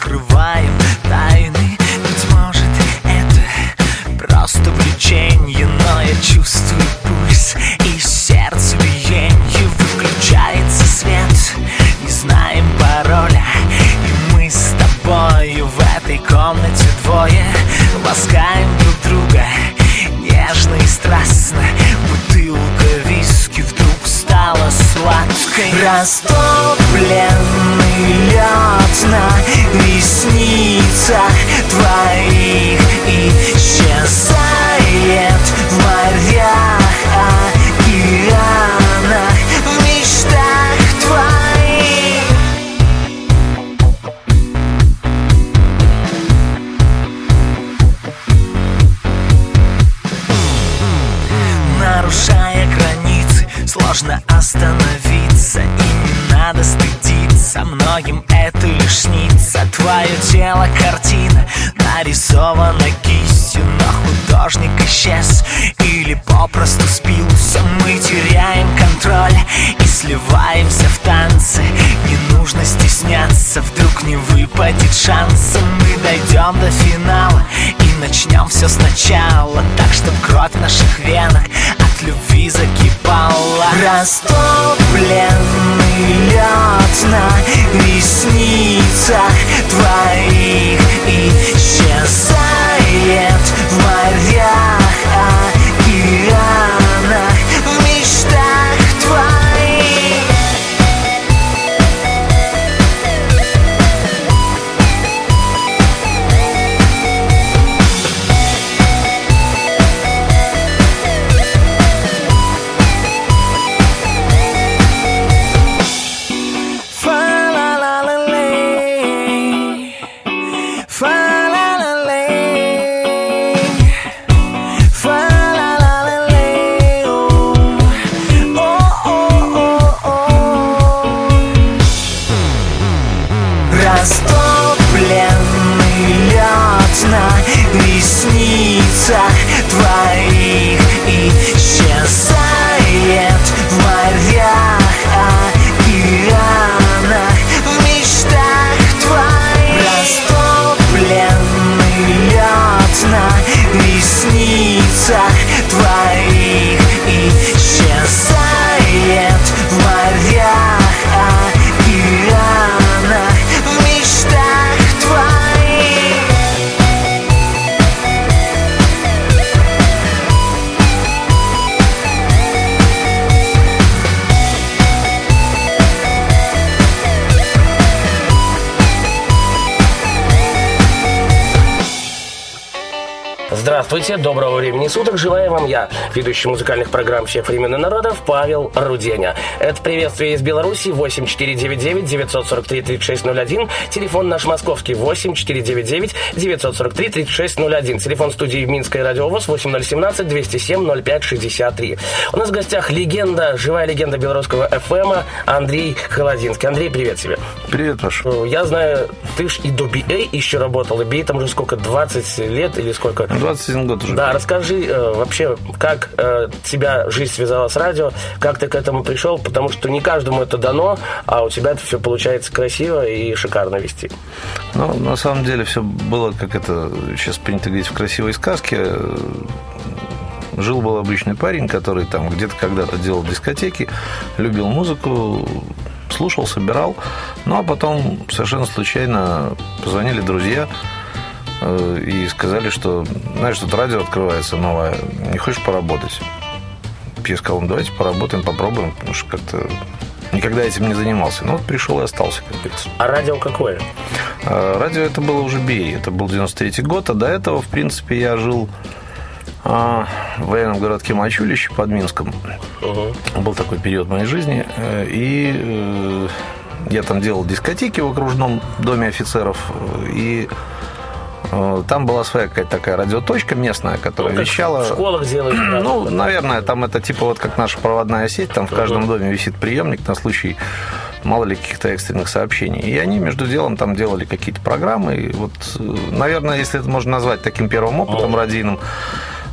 Разрываясь, открываем тайны. Быть может, это просто влечение Но я чувствую пульс и сердце выпадет шанса. Мы дойдем до финала и начнем все сначала. Так, чтоб кровь в наших венах от любви закипала. Растопленный лед на ресницах твоих Здравствуйте, доброго времени суток. Желаю вам я, ведущий музыкальных программ всех времен и народов Павел Руденя. Это приветствие из Беларуси 8499-943-3601. Телефон наш московский 8499-943-3601. Телефон студии Минская радиовоз 8017-207-05-63. У нас в гостях легенда, живая легенда белорусского ФМа Андрей Холодинский. Андрей, привет тебе. Привет, Паша. Я знаю, ты ж и до BA еще работал, и BA там уже сколько, 20 лет или сколько? 21 год уже. Да, расскажи э, вообще, как э, тебя жизнь связала с радио, как ты к этому пришел, потому что не каждому это дано, а у тебя это все получается красиво и шикарно вести. Ну, на самом деле все было, как это сейчас принято говорить, в красивой сказке. Жил был обычный парень, который там где-то когда-то делал дискотеки, любил музыку, слушал, собирал. Ну, а потом совершенно случайно позвонили друзья и сказали, что, знаешь, тут радио открывается новое, не хочешь поработать? Я сказал, ну, давайте поработаем, попробуем, потому что как-то никогда этим не занимался. Ну, вот пришел и остался, как говорится. А радио какое? А, Радио это было уже бей, это был 93 год, а до этого, в принципе, я жил а, в военном городке Мачулище под Минском. Был такой период в моей жизни. э, И э, я там делал дискотеки в окружном доме офицеров. И э, там была своя какая-то такая радиоточка местная, которая Ну, вещала... В школах делают. да. Ну, наверное, там это типа вот как наша проводная сеть, там в каждом доме висит приемник на случай мало ли каких-то экстренных сообщений. И они между делом там делали какие-то программы. И вот, э, наверное, если это можно назвать таким первым опытом радийным,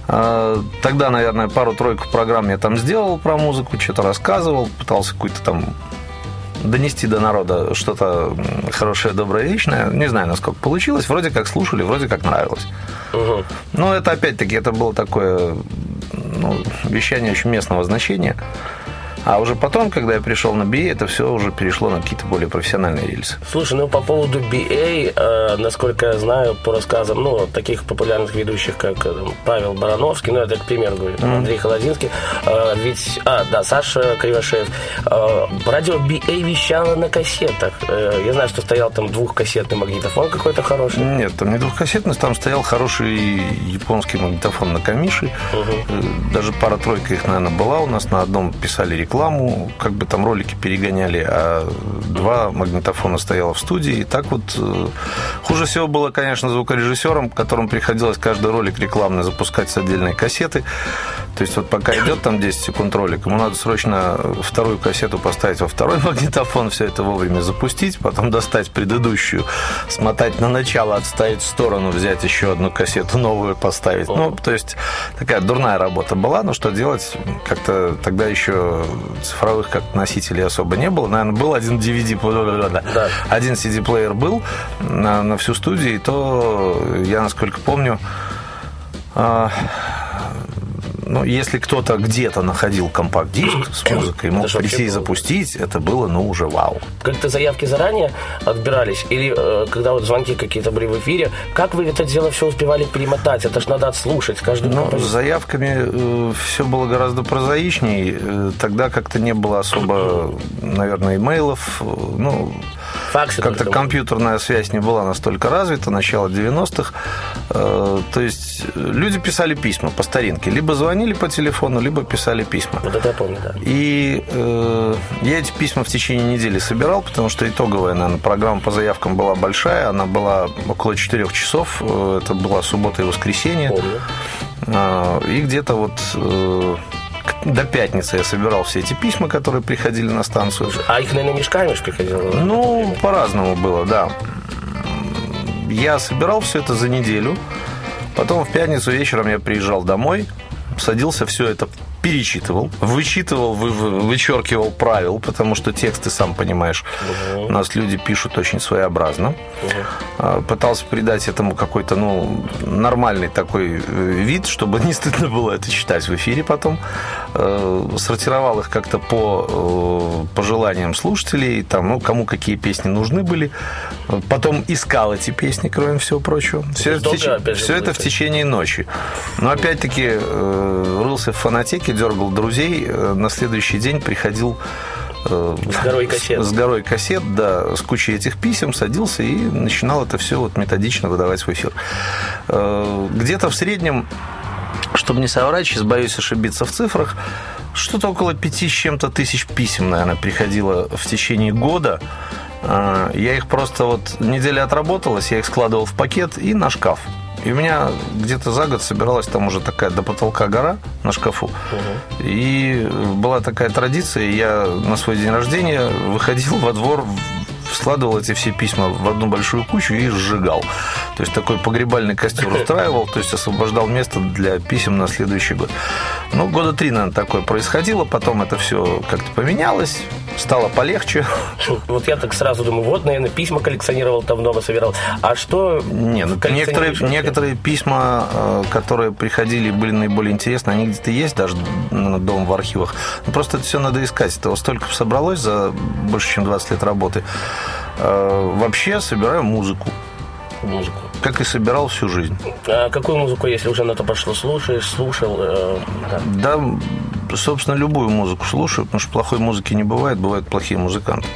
э, Тогда, наверное, пару-тройку программ я там сделал про музыку, что-то рассказывал, пытался какую-то там донести до народа что-то хорошее, доброе, вечное. Не знаю, насколько получилось. Вроде как слушали, вроде как нравилось. Мгм. Но это, опять-таки, это было такое ну, вещание очень местного значения. А уже потом, когда я пришел на BA, это все уже перешло на какие-то более профессиональные рельсы. Слушай, ну по поводу BA, э, насколько я знаю по рассказам, ну, таких популярных ведущих, как э, там, Павел Барановский, ну, это к примеру говорю, там, Андрей Холодинский, э, ведь, а, да, Саша Кривошеев, э, радио BA вещало на кассетах. Э, я знаю, что стоял там двухкассетный магнитофон какой-то хороший. Нет, там не двухкассетный, там стоял хороший японский магнитофон на камиши. Э, Даже пара-тройка их, наверное, была у нас. На одном писали рекламу, как бы там ролики перегоняли, а два магнитофона стояло в студии. И так вот э, хуже всего было, конечно, звукорежиссерам, которым приходилось каждый ролик рекламный запускать с отдельной кассеты. То есть вот пока идет там 10 секунд ролик, ему надо срочно вторую кассету поставить во второй магнитофон, все это вовремя запустить, потом достать предыдущую, смотать на начало, отставить в сторону, взять еще одну кассету новую поставить. Ну, то есть такая дурная работа была, но что делать? Как-то тогда еще цифровых как носителей особо не было. Наверное, был один DVD, Да. один CD-плеер был на, на всю студию, и то, я насколько помню, а, ну, если кто-то где-то находил компакт-диск с музыкой, мог прийти и запустить, это было, ну, уже вау. Как-то заявки заранее отбирались? Или э, когда вот звонки какие-то были в эфире, как вы это дело все успевали перемотать? Это ж надо отслушать каждую Ну, с заявками все было гораздо прозаичней. Э, Тогда как-то не было особо, наверное, имейлов. Э, Ну, Факсы как-то компьютерная связь не была настолько развита, начало 90-х. Э, То есть э, люди писали письма по старинке. Либо звонили по телефону, либо писали письма. Вот это я помню, да. И э, я эти письма в течение недели собирал, потому что итоговая, наверное, программа по заявкам была большая. Она была около 4 часов. Э, Это была суббота и воскресенье. Помню. И где-то вот до пятницы я собирал все эти письма, которые приходили на станцию. А их, наверное, мешками ж приходило? Ну, по-разному было, да. Я собирал все это за неделю. Потом в пятницу вечером я приезжал домой, садился, все это перечитывал, вычитывал, вы- вы- вычеркивал правил, потому что тексты, сам понимаешь, у нас люди пишут очень своеобразно. А, Пытался придать этому какой-то, ну, нормальный такой э, вид, чтобы не стыдно было это читать в эфире потом. Э, Сортировал их как-то по э, пожеланиям слушателей, там, ну, кому какие песни нужны были. Потом искал эти песни, кроме всего прочего. Все, это, в долго, теч- опять же, все это в течение ночи. Но опять-таки рылся в фонотеке, дергал друзей. Э, На следующий день приходил э, С горой кассет. с горой кассет, да, с кучей этих писем, садился и начинал это все вот методично выдавать в эфир. Э, Где-то в среднем, чтобы не соврать, сейчас боюсь ошибиться в цифрах, что-то около пяти с чем-то тысяч писем, наверное, приходило в течение года. Я их просто вот неделя отработалась, я их складывал в пакет и на шкаф. И у меня где-то за год собиралась там уже такая до потолка гора на шкафу. И была такая традиция, я на свой день рождения выходил во двор, складывал эти все письма в одну большую кучу и сжигал. То есть такой погребальный костер устраивал, то есть освобождал место для писем на следующий год. Ну, года три, наверное, такое происходило, потом это все как-то поменялось, стало полегче. Вот я так сразу думаю, вот, наверное, письма коллекционировал, там много собирал. А что Не, ну, некоторые, некоторые письма, э, которые приходили были наиболее интересны, они где-то есть даже дом в архивах. Но просто это все надо искать. Этого столько собралось за больше, чем 20 лет работы. Э, Вообще собираю музыку, музыку? как и собирал всю жизнь. А какую музыку, если уже на то пошло, слушаешь, слушал? э, да. Да, собственно, любую музыку слушаю, потому что плохой музыки не бывает, бывают плохие музыканты.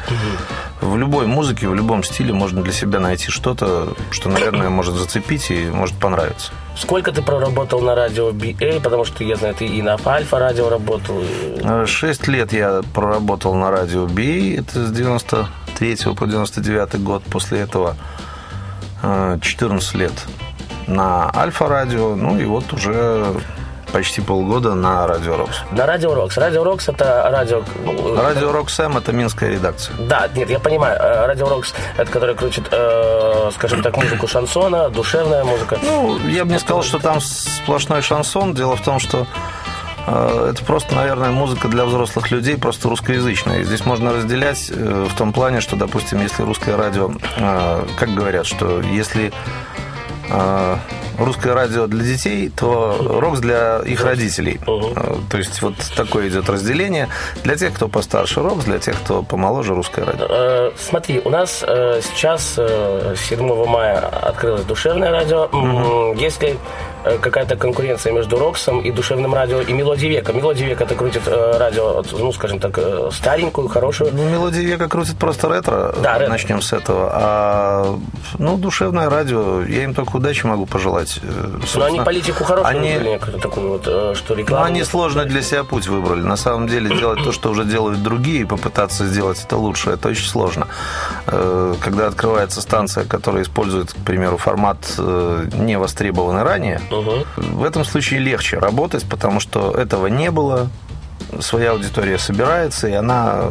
в любой музыке, в любом стиле можно для себя найти что-то, что, наверное, может зацепить и может понравиться. Сколько ты проработал на радио BA? Потому что я знаю, ты и на Альфа радио работал. Э, Шесть лет я проработал на радио BA, это с 93 по 99 год. После этого э, 14 лет на Альфа-радио, ну и вот уже почти полгода на Радио Рокс. На Радио Рокс. Радио Рокс это радио... ну, Радио Рокс М это минская редакция. Да, нет, я понимаю. э, Радио Рокс, это который крутит, э, скажем так, музыку шансона, душевная музыка. Ну, я бы не сказал, что там сплошной шансон. Дело в том, что э, это просто, наверное, музыка для взрослых людей, просто русскоязычная. Здесь можно разделять э, в том плане, что, допустим, если русское радио, э, как говорят, что если э, русское радио для детей, то рокс для их родителей. Э, То есть вот такое идет разделение. Для тех, кто постарше рокс, для тех, кто помоложе русское радио. Э, Смотри, у нас э, сейчас э, 7 мая открылось душевное радио. М, Есть ли э, какая-то конкуренция между Роксом и душевным радио и Мелодией века? Мелодия века это крутит э, радио, ну, скажем так, э, старенькую, хорошую. Ну, мелодии века крутит просто ретро. Да, ретро. Начнем с этого. А, ну, душевное радио, я им только удачи могу пожелать. Э, Но они собственно, политику хорошую они- выбрали, такую вот, э, что Ну, рекламу. они сложно для себя путь выбрали. На самом деле делать то, что уже делают другие, и попытаться сделать это лучше, это очень сложно. Э, Когда открывается станция, которая использует, к примеру, формат э, не востребованный ранее, В этом случае легче работать, потому что этого не было, своя аудитория собирается, и она,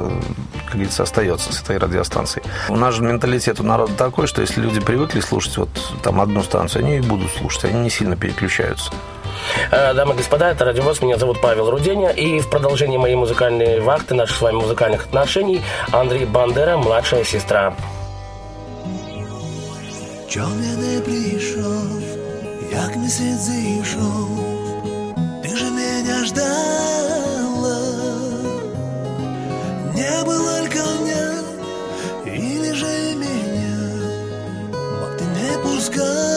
как говорится, остается с этой радиостанцией. У нас же менталитет у народа такой, что если люди привыкли слушать вот там одну станцию, они и будут слушать, они не сильно переключаются. Э, Дамы и господа, это Радиовоз, меня зовут Павел Руденя, и в продолжении моей музыкальной вахты, наших с вами музыкальных отношений, Андрей Бандера, младшая сестра. Чом я не прийшов, як місяць зійшов, ти же меня ждала. Не было ль коня, или же меня, мог ты не пускала.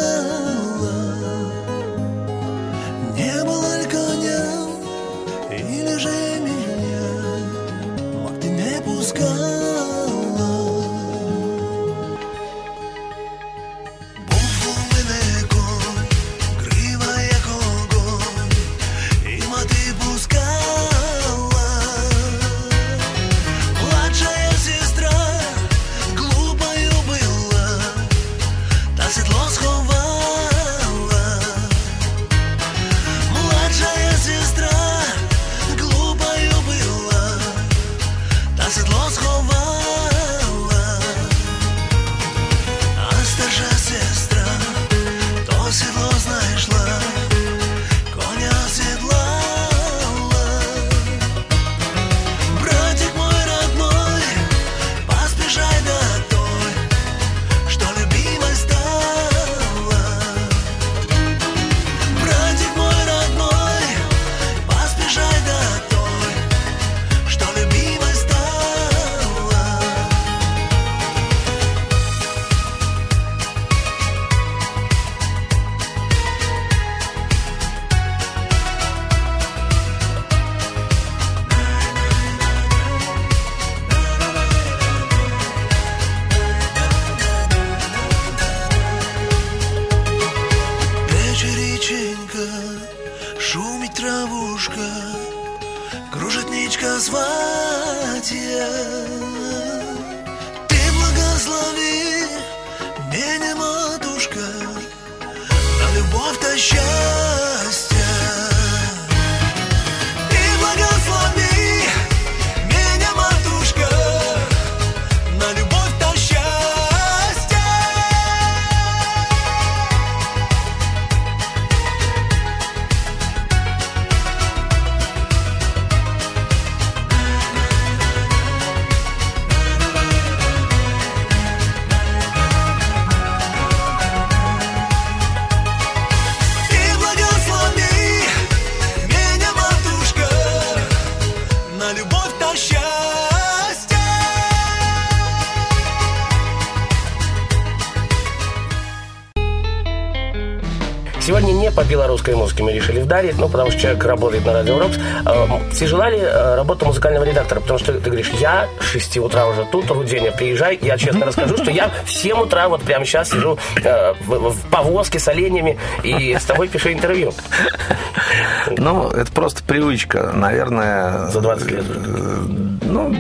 Вдарить, ну, потому что человек работает на радио Рокс. Тяжела ли э, работа музыкального редактора? Потому что ты говоришь, я с 6 утра уже тут, Руденя, приезжай. Я честно расскажу, что я в 7 утра вот прямо сейчас сижу э, в, в повозке с оленями и с тобой пишу интервью. Ну, это просто привычка, наверное. За 20 лет. э, Ну,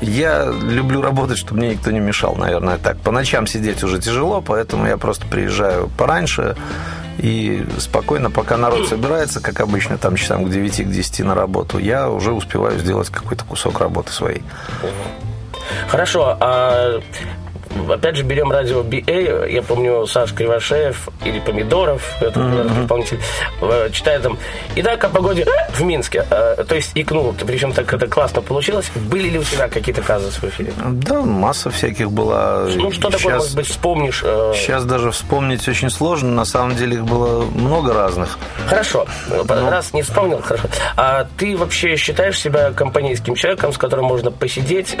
я люблю работать, чтобы мне никто не мешал, наверное, так. По ночам сидеть уже тяжело, поэтому я просто приезжаю пораньше и спокойно, пока народ собирается, как обычно, там часам к 9 к 10 на работу, я уже успеваю сделать какой-то кусок работы своей. Хорошо, а опять же берем радио BA, я помню Саш Кривошеев или Помидоров, это mm исполнитель, э, читает там, итак, о погоде в Минске, Э, то есть икнул, причем так это классно получилось. Были ли у тебя какие-то казусы в эфире? Да, масса всяких была. Ну, что такое, может быть, вспомнишь? э, Сейчас даже вспомнить очень сложно. На самом деле их было много разных. Хорошо, раз не вспомнил, хорошо. А ты вообще считаешь себя компанейским человеком, с которым можно посидеть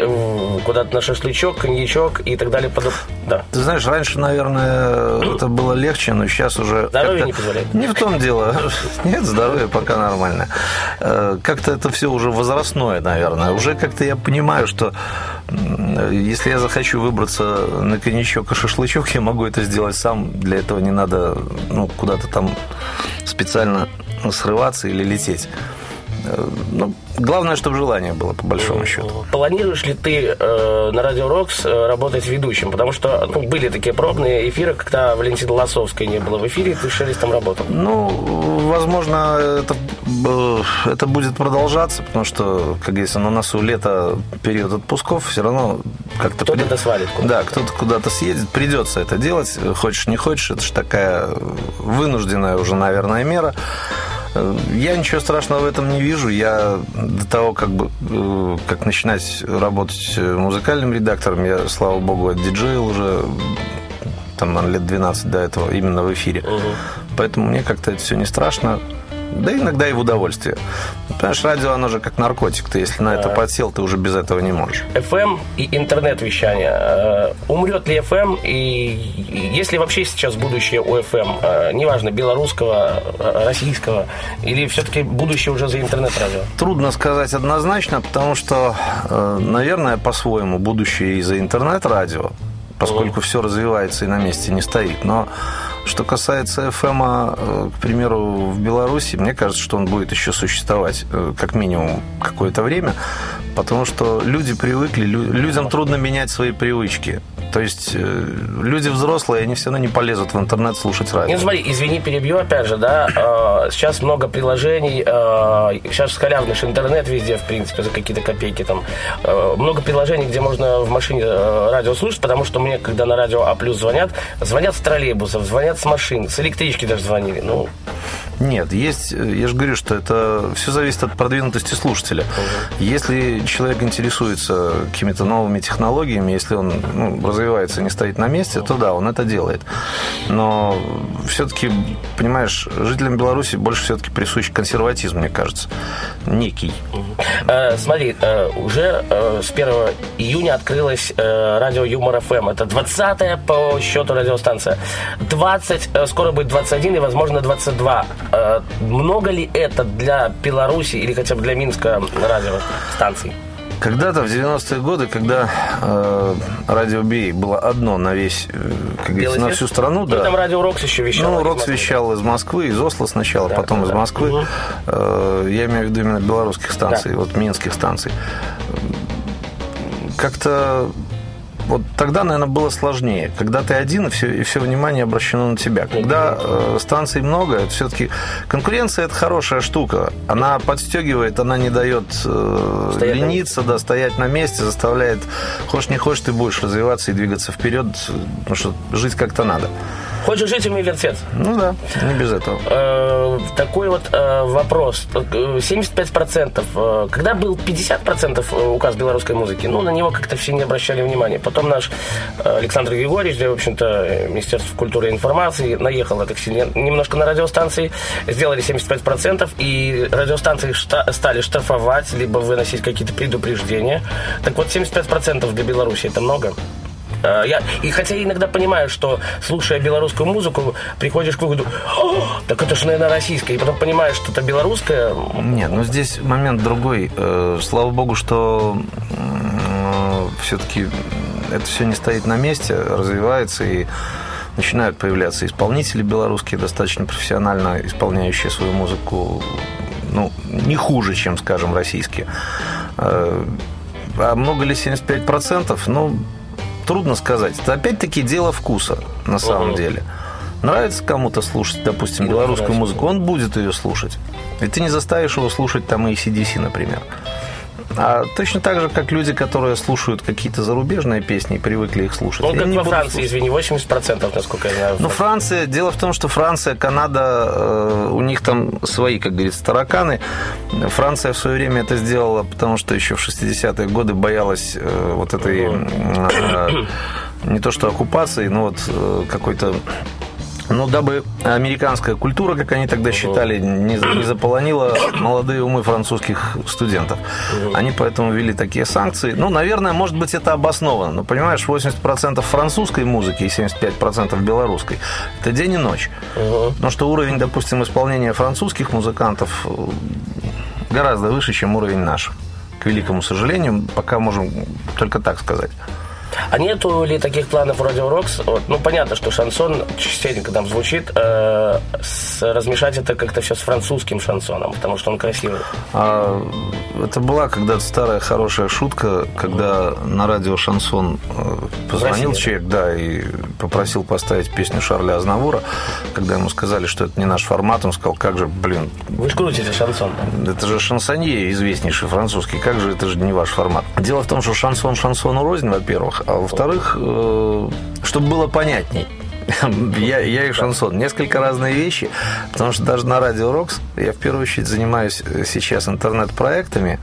куда-то на шашлычок, коньячок и так далее? Подоб- Да. Ты знаешь, раньше, наверное, это было легче, но сейчас уже... Здоровье не позволяет. Не в том дело. Нет, здоровье пока нормально. Э, Как-то это все уже возрастное, наверное. Уже как-то я понимаю, что если я захочу выбраться на коньячок и шашлычок, я могу это сделать сам. Для этого не надо ну, куда-то там специально срываться или лететь. Э, Ну, главное, чтобы желание было, по большому счету. Планируешь ли ты э, на Радио Рокс э, работать ведущим? Потому что ну, были такие пробные эфиры, когда Валентина Лосовская не было в эфире, и ты с Шелестом работал. Ну, возможно, это, э, это будет продолжаться, потому что, как говорится, на носу лето, период отпусков, все равно как-то... Кто-то при- свалит куда-то. Да, кто-то куда-то съедет, придется это делать, хочешь не хочешь, это же такая вынужденная уже, наверное, мера. Я ничего страшного в этом не вижу. Я до того, как бы э, как начинать работать э, музыкальным редактором, я, слава богу, отдиджеил уже там лет 12 до этого именно в эфире. Поэтому мне как-то это все не страшно. Да иногда и в удовольствие. Понимаешь, радио, оно же как наркотик. Ты если на это подсел, ты уже без этого не можешь. FM и интернет-вещание. Э, Умрет ли FM и и есть ли вообще сейчас будущее у FM? Э, Неважно, белорусского, э, российского, или все-таки будущее уже за интернет-радио? Трудно сказать однозначно, потому что, наверное, по-своему будущее из-за интернет-радио, поскольку все развивается и на месте не стоит. Но что касается FM, э, к примеру, в Беларуси, мне кажется, что он будет еще существовать э, как минимум какое-то время, потому что люди привыкли, лю- людям трудно менять свои привычки. То есть э, люди взрослые, они все равно не полезут в интернет слушать радио. Ну, смотри, извини, перебью опять же, да. э, Сейчас много приложений, э, сейчас халявный интернет везде, в принципе, за какие-то копейки там. Много приложений, где можно в машине радио слушать, потому что мне, когда на радио А звонят, звонят с троллейбусов, звонят с машин, с электрички даже звонили. Ну, Нет, есть, я же говорю, что это все зависит от продвинутости слушателя. Если человек интересуется какими-то новыми технологиями, если он ну, развивается, не стоит на месте, то да, он это делает. Но все-таки, понимаешь, жителям Беларуси больше все-таки присущ консерватизм, мне кажется. Некий. Э, смотри, э, уже э, с 1 июня открылась э, радио Юмор ФМ. Это 20-я по счету радиостанция. 20, э, скоро будет 21 и, возможно, 22. Э, много ли это для Беларуси или хотя бы для Минска радиостанций? Когда-то в 90-е годы, когда э, радио Бей было одно на весь, э, как говорится, на всю страну, Ну, да. там радио Рокс еще вещал. Ну, Рокс вещал из Москвы, из Осло сначала, Да, потом да, из. Москвы. Мгм. Э, Я имею в виду именно белорусских станций, Да. вот минских станций. Как-то вот тогда, наверное, было сложнее. Когда ты один, и все, и все внимание обращено на тебя. Когда э, станций много, это все-таки конкуренция это хорошая штука. Она подстегивает, она не дает э, Стоять лениться, да, стоять на месте, заставляет, хочешь не хочешь, ты будешь развиваться и двигаться вперед, потому что жить как-то надо. Хочешь жить, умей. Ну да, не без этого. Э, такой вот э, вопрос. Э, 75%. э, Когда был 50% э, указ белорусской музыки, ну, на него как-то все не обращали внимания. Потом наш э, Александр Григорьевич, да, в общем-то, Министерство культуры и информации, наехал на такси не- немножко на радиостанции, сделали 75%, и радиостанции шта- стали штрафовать, либо выносить какие-то предупреждения. Так вот, 75% для Беларуси это много? Э, Я, и хотя я иногда понимаю, что слушая белорусскую музыку, приходишь к выводу, «О, так это же, наверное, российская. И потом понимаешь, что это белорусская. Нет, ну здесь момент другой. Э, Слава богу, что все-таки это все не стоит на месте, развивается и начинают появляться исполнители белорусские, достаточно профессионально исполняющие свою музыку, ну, не хуже, чем, скажем, российские. Э, А много ли 75%? Ну, трудно сказать. Это опять-таки дело вкуса, на самом Мгм. деле. Нравится кому-то слушать, допустим, белорусскую нравится. музыку, он будет ее слушать. И ты не заставишь его слушать там и CDC, например. А точно так же, как люди, которые слушают какие-то зарубежные песни и привыкли их слушать. Ну, как во Франции, слушать. извини, 80%, насколько я знаю. Ну, Франция, дело в том, что Франция, Канада, э, у них там свои, как говорится, тараканы. Франция в свое время это сделала, потому что еще в 60-е годы боялась э, вот этой, э, не то что оккупации, но вот какой-то ну, дабы американская культура, как они тогда считали, не, не заполонила молодые умы французских студентов. Они поэтому ввели такие санкции. Ну, наверное, может быть, это обосновано. Но, понимаешь, 80% французской музыки и 75% белорусской – это день и ночь. Потому что уровень, допустим, исполнения французских музыкантов э, гораздо выше, чем уровень наш. К великому сожалению, пока можем только так сказать. А нету ли таких планов у Radio Rocks? Вот, ну, понятно, что шансон частенько там звучит. э, с- размешать это как-то все с французским шансоном, потому что он красивый. А, это была когда-то старая хорошая шутка, когда на радио Шансон э, позвонил Россия, человек, да, и попросил поставить песню Шарля Азнавура. Когда ему сказали, что это не наш формат, он сказал, как же, блин, Вы же крутите шансон. это же шансонье известнейший французский, как же это же не ваш формат? Дело в том, что шансон шансону рознь, во-первых, а во-вторых, э, чтобы было понятней. Я, я и шансон. Несколько разные вещи, потому что даже на Радио Рокс я в первую очередь занимаюсь сейчас интернет-проектами.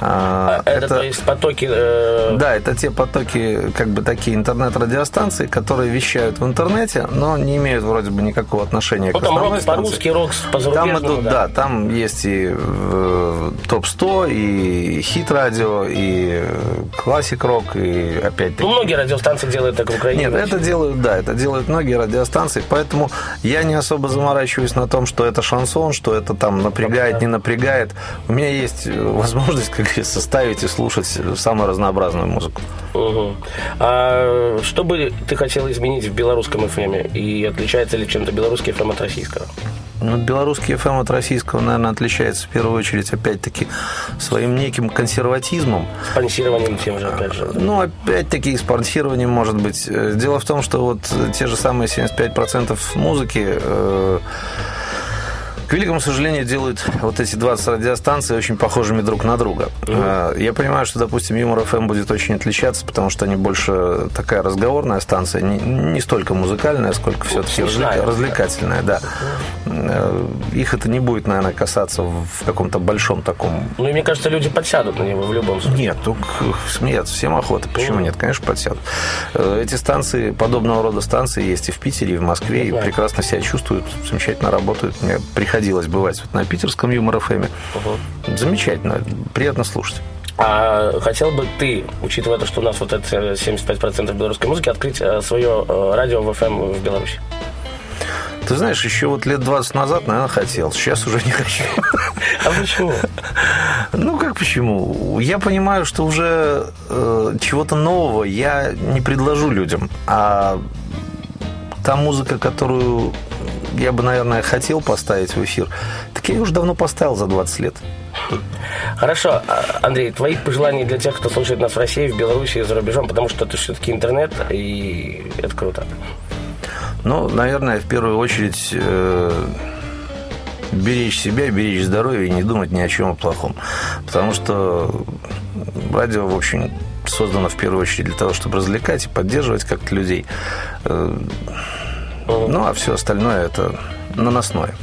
А, А, это, то есть потоки... э, да, это те потоки, как бы такие интернет-радиостанции, которые вещают в интернете, но не имеют вроде бы никакого отношения ну, к там основной рок станции. по-русски, рок Там по-зарубежному. идут, да. там есть и э, топ-100, и хит-радио, и классик-рок, и опять-таки... Ну, многие радиостанции делают так в Украине. Нет, это делают, да, это делают многие радиостанции, поэтому я не особо заморачиваюсь на том, что это шансон, что это там напрягает, не напрягает. У меня есть э, возможность, как говорится, ставить и слушать самую разнообразную музыку. Мгм. А что бы ты хотел изменить в белорусском FM? И отличается ли чем-то белорусский FM от российского? Ну, белорусский FM от российского, наверное, отличается в первую очередь, опять-таки, своим неким консерватизмом. Спонсированием тем же, опять же. Ну, опять-таки, спонсированием, может быть. Дело в том, что вот те же самые 75% музыки, э, к великому сожалению, делают вот эти 20 радиостанций очень похожими друг на друга. Э, Я понимаю, что, допустим, Юмор ФМ будет очень отличаться, потому что они больше такая разговорная станция, не, не столько музыкальная, сколько все-таки развлекательная, да. Э, Их это не будет, наверное, касаться в каком-то большом таком Ну, и мне кажется, люди подсядут на него в любом случае. нет, ну, к- смеяться всем охота. Почему нет? Конечно, подсядут. Э, Эти станции, подобного рода станции есть и в Питере, и в Москве, и знаю. прекрасно себя чувствуют, замечательно работают. Мне приходилось бывать вот на питерском юмор ФМ. Замечательно, приятно слушать. А хотел бы ты, учитывая то, что у нас вот это 75% белорусской музыки, открыть э, свое э, радио в FM в Беларуси? Ты знаешь, еще вот лет 20 назад, наверное, хотел. Сейчас уже не хочу. А почему? Ну, как почему? Я понимаю, что уже э, чего-то нового я не предложу людям. А та музыка, которую я бы, наверное, хотел поставить в эфир, так я ее уже давно поставил за 20 лет. Хорошо, а, Андрей, твои пожелания для тех, кто слушает нас в России, в Беларуси и за рубежом, потому что это все-таки интернет, и это круто. Ну, наверное, в первую очередь э, беречь себя, беречь здоровье и не думать ни о чем плохом. Потому что радио, в общем, создано в первую очередь для того, чтобы развлекать и поддерживать как-то людей. Э, Ну, а все остальное это наносное.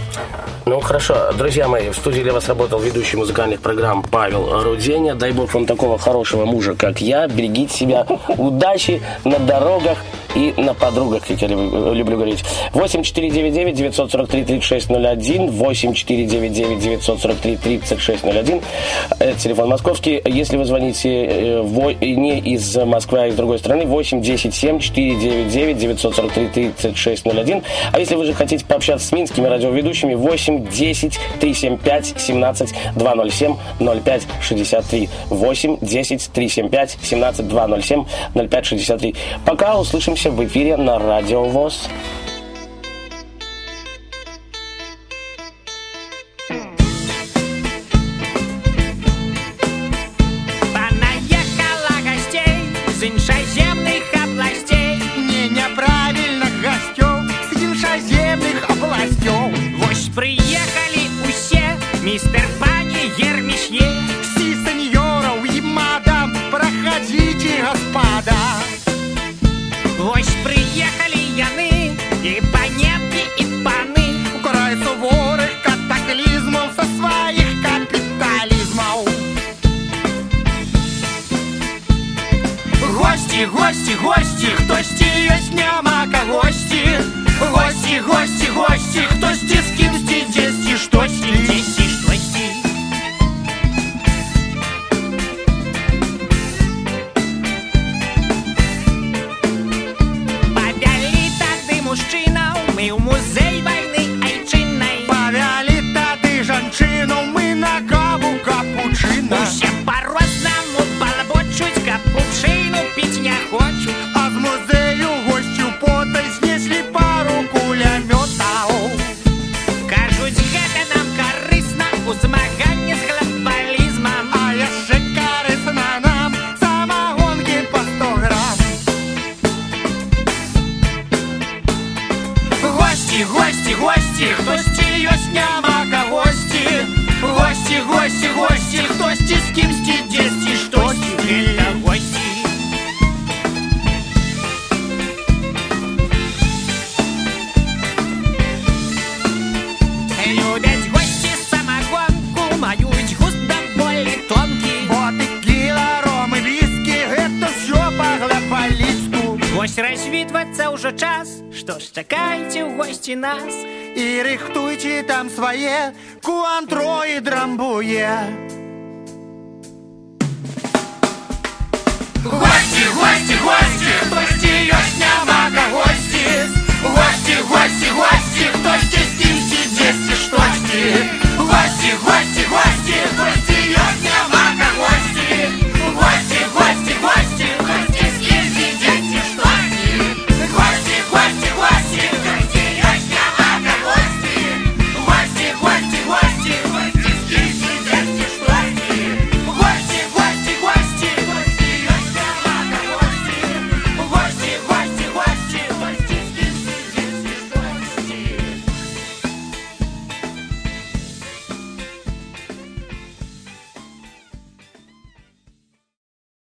Ну, хорошо. Друзья мои, в студии для вас работал ведущий музыкальных программ Павел Руденя. Дай бог вам такого хорошего мужа, как я. Берегите себя. Удачи на дорогах и на подругах, как я люб- люблю говорить. 8499 943 3601 8499 943 3601 Это телефон московский. Если вы звоните э, во- не из Москвы, а из другой страны, 8 10 7 499 943 3601 А если вы же хотите пообщаться с минскими радиоведущими, 8 10 375 17 207 05 63 8 10 375 17 207 05 63 Пока услышимся в эфире на Радио ВОЗ. Понаехало гостей з іншаземних областей. гості, гості, хтосьці ёсць няма кагосьці. Гості, гості, гості, хтосьці з кімсьці дзесьці штосьці, дзесьці нас і рихтуйте там свое куантро и драмбуе. Гости, гости, гости, гості, ясня мага, гости, Гості, гості, гості, гості, с кем сидеть, что Гости, гости, гости, гости, ясня